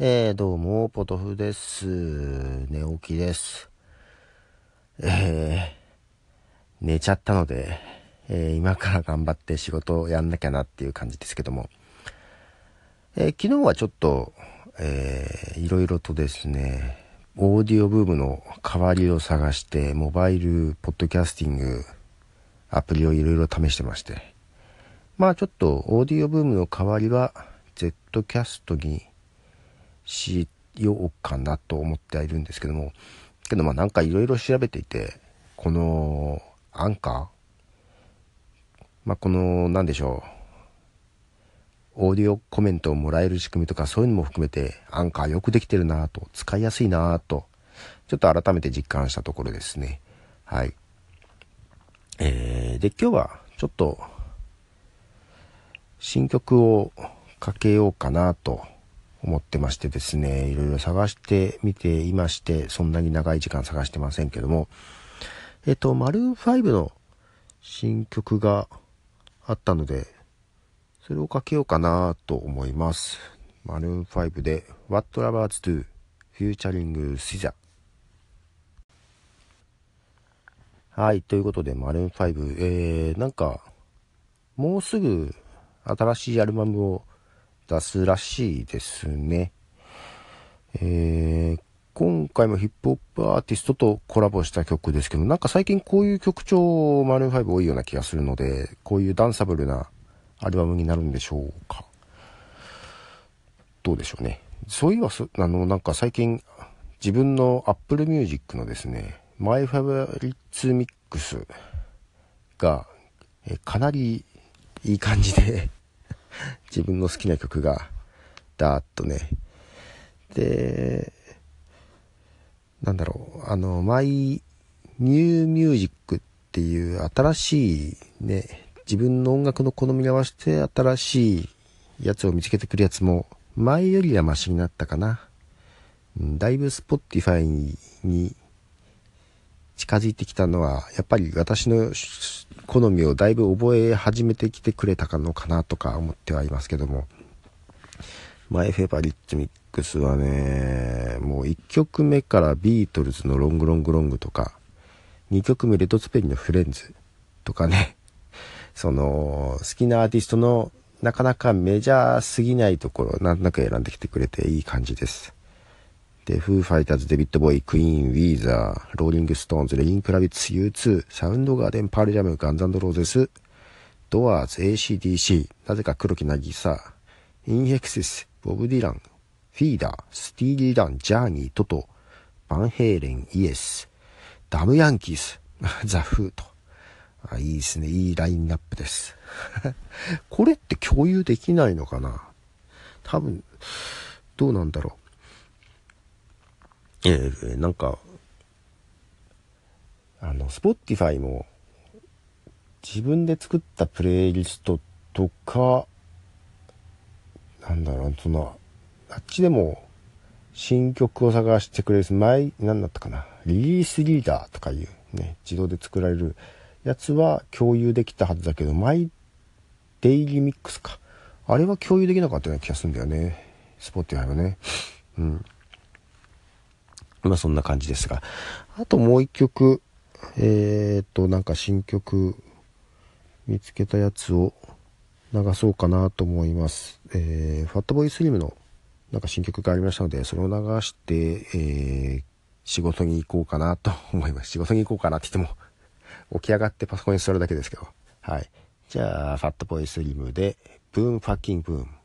えー、どうも、ポトフです。寝起きです。えー、寝ちゃったので、えー、今から頑張って仕事をやんなきゃなっていう感じですけども、え、昨日はちょっと、えー、いろいろとですね、オーディオブームの代わりを探して、モバイルポッドキャスティングアプリをいろいろ試してまして、まあちょっとオーディオブームの代わりは、Z キャストにしようかなと思ってはいるんですけども、けどまあなんかいろいろ調べていて、このアンカーまあこのなんでしょう、オーディオコメントをもらえる仕組みとかそういうのも含めてアンカーよくできてるなと、使いやすいなと、ちょっと改めて実感したところですね。はい。えー、で今日はちょっと新曲をかけようかなと思ってましてですね、いろいろ探してみていまして、そんなに長い時間探してませんけども、えっと、マルーン5の新曲があったので、それをかけようかなと思います。マルーン5で What Lovers Do フューチャリング SZA はい、ということで、マルーン5、えー、なんか、もうすぐ新しいアルバムを出すらしいですね。えー、今回もヒップホップアーティストとコラボした曲ですけど、なんか最近こういう曲調、マルーン5多いような気がするので、こういうダンサブルなアルバムになるんでしょうか。どうでしょうね。そういえば、あの、なんか最近、自分の Apple Music のですね、My Favorites Mix が、えかなりいい感じで自分の好きな曲が、だーっとね。で、なんだろう、あの、マイニューミュージックっていう新しいね、自分の音楽の好みに合わせて新しいやつを見つけてくるやつも前よりはマシになったかな。だいぶ Spotify に近づいてきたのは、やっぱり私の好みをだいぶ覚え始めてきてくれたかのかなとか思ってはいますけども、マイフェバリッツミックスはね、もう1曲目からビートルズのロングロングロングとか、2曲目レッドスペリのフレンズとかね、その、好きなアーティストのなかなかメジャーすぎないところ、なんとなく選んできてくれていい感じです。で、フーファイターズ、デビッド・ボウイ、クイーン、ウィーザー、ローリング・ストーンズ、レニー・クラヴィッツ、U2、サウンドガーデン、パールジャム、ガンズローゼス、ドアーズ、ACDC、なぜか黒木なぎさ、インエクセス、ボブ・ディラン、フィーダー、スティーリー・ダン、ジャーニー、トト、バンヘイレン、イエス、ダム・ヤンキース、ザ・フーと。あいいですね。いいラインナップです。これって共有できないのかな？多分、どうなんだろう。えー、なんか、あの、Spotify も、自分で作ったプレイリストとか、なんだろう、その、あっちでも、新曲を探してくれる、前、何だったかな、リリースリーダーとかいうね、自動で作られるやつは共有できたはずだけど、マイデイリーミックスか。あれは共有できなかったような気がするんだよね。Spotify はね。うん。まあそんな感じですが。あともう一曲、えー、っと、なんか新曲見つけたやつを流そうかなと思います。えー、ファットボーイスリムのなんか新曲がありましたので、それを流して、えー、仕事に行こうかなと思います。仕事に行こうかなって言っても、起き上がってパソコンに座るだけですけど。はい。じゃあ、ファットボーイスリムで、ブーンファッキングブーン。